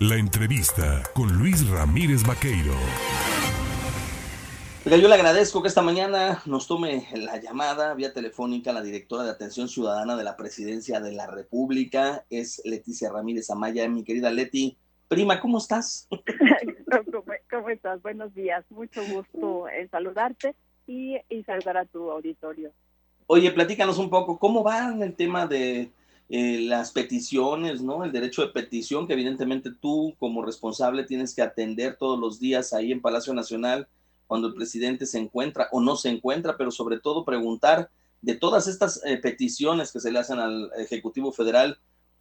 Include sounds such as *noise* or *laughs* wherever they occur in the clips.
La entrevista con Luis Ramírez Vaqueiro. yo le agradezco que esta mañana nos tome la llamada vía telefónica la directora de Atención Ciudadana de la Presidencia de la República, es Leticia Ramírez Amaya. Mi querida Leti, prima, ¿cómo estás? *laughs* ¿Cómo, estás? Buenos días, mucho gusto en saludarte y, y saludar a tu auditorio. Oye, platícanos un poco, ¿cómo va el tema de eh, las peticiones, ¿no? El derecho de petición que evidentemente tú como responsable tienes que atender todos los días ahí en Palacio Nacional cuando el presidente se encuentra o no se encuentra, pero sobre todo preguntar de todas estas eh, peticiones que se le hacen al Ejecutivo Federal,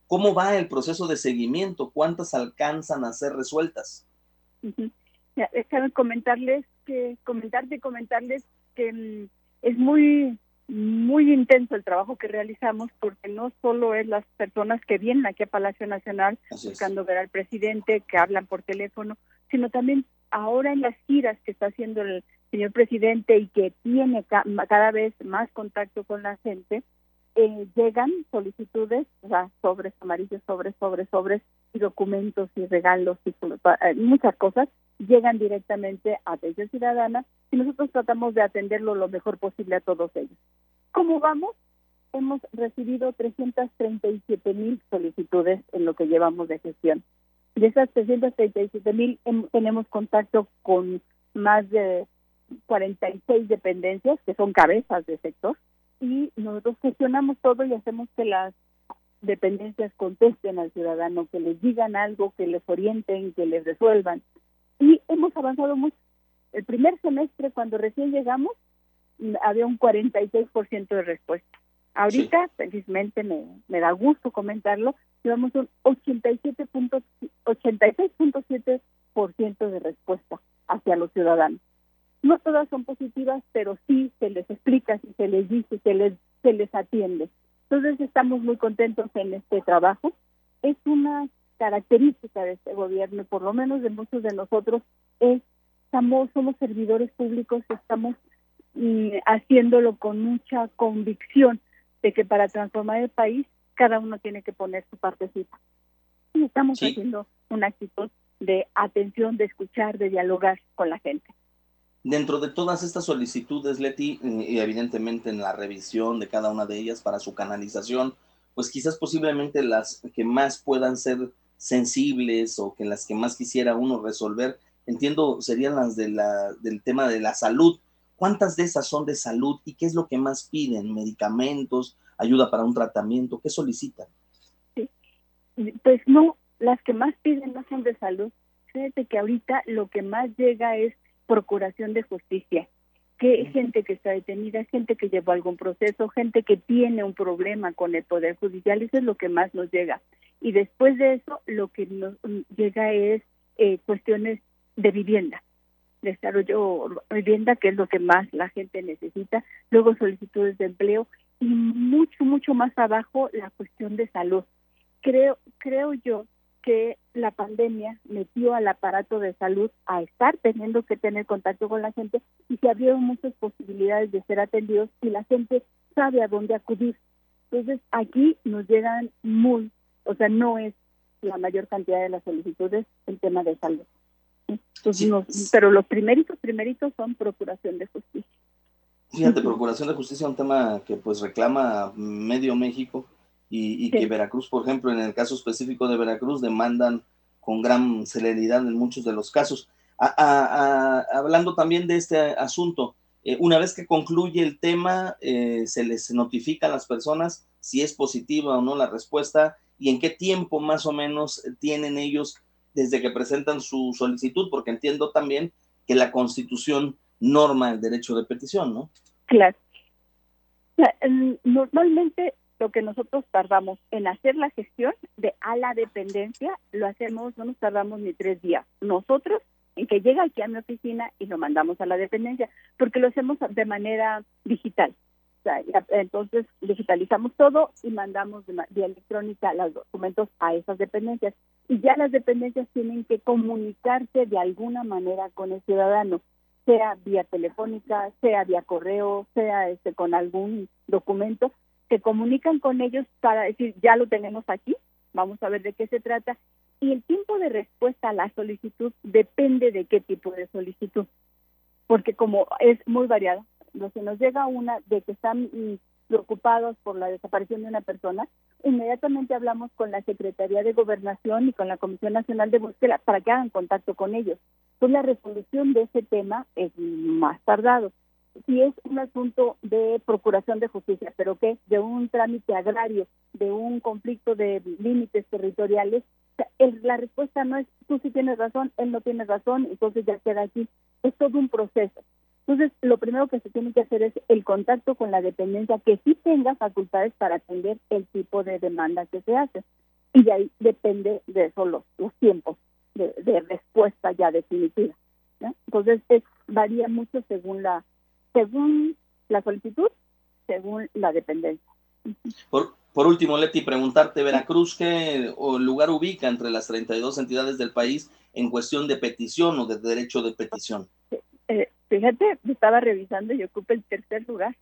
¿cómo va el proceso de seguimiento? ¿Cuántas alcanzan a ser resueltas? Déjame comentarles que, comentarte, comentarles que mm, es muy muy intenso el trabajo que realizamos porque no solo es las personas que vienen aquí a Palacio Nacional buscando ver al presidente, que hablan por teléfono, sino también ahora en las giras que está haciendo el señor presidente y que tiene cada vez más contacto con la gente, eh, llegan solicitudes, o sea, sobres amarillos, sobres, sobres, sobres y documentos y regalos y eh, muchas cosas llegan directamente a atención ciudadana y nosotros tratamos de atenderlo lo mejor posible a todos ellos. ¿Cómo vamos? Hemos recibido 337 mil solicitudes en lo que llevamos de gestión. De esas 337 mil tenemos contacto con más de 46 dependencias que son cabezas de sector y nosotros gestionamos todo y hacemos que las dependencias contesten al ciudadano, que les digan algo, que les orienten, que les resuelvan. Y hemos avanzado mucho. El primer semestre, cuando recién llegamos, había un 46% de respuesta. Ahorita, felizmente, me, me da gusto comentarlo, llevamos un 86.7% de respuesta hacia los ciudadanos. No todas son positivas, pero sí se les explica, se les dice, se les, se les atiende. Entonces estamos muy contentos en este trabajo. Es una característica de este gobierno, por lo menos de muchos de nosotros, es estamos, somos servidores públicos, estamos haciéndolo con mucha convicción de que para transformar el país cada uno tiene que poner su partecita. Y estamos haciendo una actitud de atención, de escuchar, de dialogar con la gente. Dentro de todas estas solicitudes, Leti, y evidentemente en la revisión de cada una de ellas para su canalización, pues quizás posiblemente las que más puedan ser sensibles o que las que más quisiera uno resolver, entiendo, serían las de la, del tema de la salud, ¿Cuántas de esas son de salud y qué es lo que más piden? ¿Medicamentos? ¿Ayuda para un tratamiento? ¿Qué solicitan? Pues no, las que más piden no son de salud. Fíjate que ahorita lo que más llega es procuración de justicia. Que gente que está detenida, gente que llevó algún proceso, gente que tiene un problema con el Poder Judicial, eso es lo que más nos llega. Y después de eso, lo que nos llega es eh, cuestiones de vivienda desarrollo vivienda, que es lo que más la gente necesita, luego solicitudes de empleo y mucho, mucho más abajo la cuestión de salud. Creo, creo yo que la pandemia metió al aparato de salud a estar teniendo que tener contacto con la gente y se abrieron muchas posibilidades de ser atendidos y la gente sabe a dónde acudir. Entonces aquí nos llegan muy, o sea, no es la mayor cantidad de las solicitudes el tema de salud pero los primeritos, primeritos son procuración de justicia. Fíjate, procuración de justicia es un tema que pues reclama medio México y, que Veracruz, por ejemplo, en el caso específico de Veracruz, demandan con gran celeridad en muchos de los casos. hablando también de este asunto, eh, una vez que concluye el tema, eh, se les notifica a las personas si es positiva o no la respuesta y en qué tiempo más o menos tienen ellos desde que presentan su solicitud, porque entiendo también que la Constitución norma el derecho de petición, ¿no? Claro. Normalmente lo que nosotros tardamos en hacer la gestión de a la dependencia, lo hacemos, no nos tardamos ni tres días. Nosotros, en que llega aquí a mi oficina y lo mandamos a la dependencia, porque lo hacemos de manera digital. entonces digitalizamos todo y mandamos de vía electrónica los documentos a esas dependencias y ya las dependencias tienen que comunicarse de alguna manera con el ciudadano, sea vía telefónica, sea vía correo, sea este con algún documento, se comunican con ellos para decir, ya lo tenemos aquí, vamos a ver de qué se trata, Y el tiempo de respuesta a la solicitud depende de qué tipo de solicitud, porque como es muy variado, si nos llega una de que están mm, preocupados por la desaparición de una persona, inmediatamente hablamos con la Secretaría de Gobernación y con la Comisión Nacional de Búsqueda para que hagan contacto con ellos. Pues la resolución de ese tema es más tardado. Si es un asunto de procuración de justicia, pero que de un trámite agrario, de un conflicto de límites territoriales, la respuesta no es tú sí tienes razón, él no tiene razón, entonces ya queda aquí. Es todo un proceso. Entonces, lo primero que se tiene que hacer es el contacto con la dependencia que sí tenga facultades para atender el tipo de demanda que se hace. Y de ahí depende de eso los, tiempos de, respuesta ya definitiva. Entonces, varía mucho según la, según la solicitud, según la dependencia. Por, por último, Leti, preguntarte, Veracruz, ¿qué lugar ubica entre las 32 entidades del país en cuestión de petición o de derecho de petición? Eh, Fíjate, estaba revisando y ocupa el tercer lugar.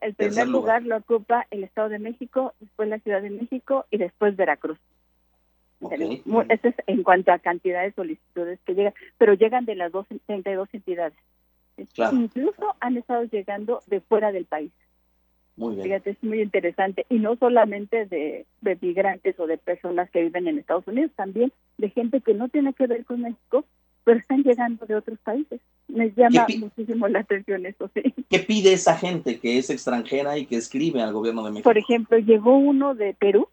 El primer lugar. lo ocupa el Estado de México, después la Ciudad de México y después Veracruz. Eso es en cuanto a cantidad de solicitudes que llegan, pero llegan de las dos, 32 entidades. Incluso han estado llegando de fuera del país. Muy bien. Fíjate, es muy interesante. Y no solamente de, de, migrantes o de personas que viven en Estados Unidos, también de gente que no tiene que ver con México, pero están llegando de otros países. Me llama muchísimo la atención eso, sí. ¿Qué pide esa gente que es extranjera y que escribe al gobierno de México? Por ejemplo, llegó uno de Perú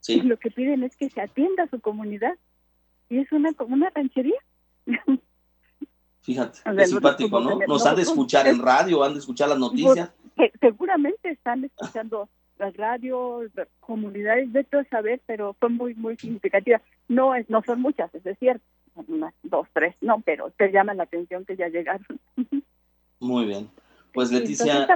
sí. y lo que piden es que se atienda a su comunidad y es una, una ranchería. *laughs* Fíjate, es simpático, ¿no? Nos han de escuchar en radio, han de escuchar las noticias. seguramente están escuchando las radios, las comunidades, de todo saber, pero fue muy, muy significativa. No, es, no son muchas, es cierto, unas dos, tres, no, pero te llama la atención que ya llegaron. Muy bien. Pues Leticia,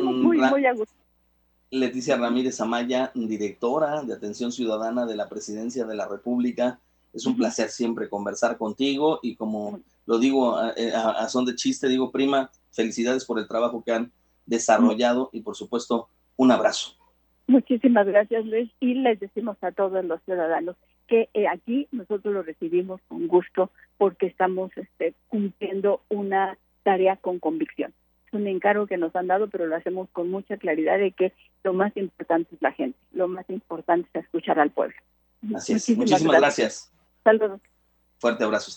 Leticia Ramírez Amaya, directora de Atención Ciudadana de la Presidencia de la República. Es un placer siempre conversar contigo y como lo digo a, a, son de chiste, digo, prima, felicidades por el trabajo que han desarrollado y por supuesto un abrazo. Muchísimas gracias, Luis. Y les decimos a todos los ciudadanos que eh, aquí nosotros lo recibimos con gusto porque estamos este, cumpliendo una tarea con convicción. Es un encargo que nos han dado, pero lo hacemos con mucha claridad de que lo más importante es la gente, lo más importante es escuchar al pueblo. Así es. Muchísimas, gracias. Saludos. Fuerte abrazo.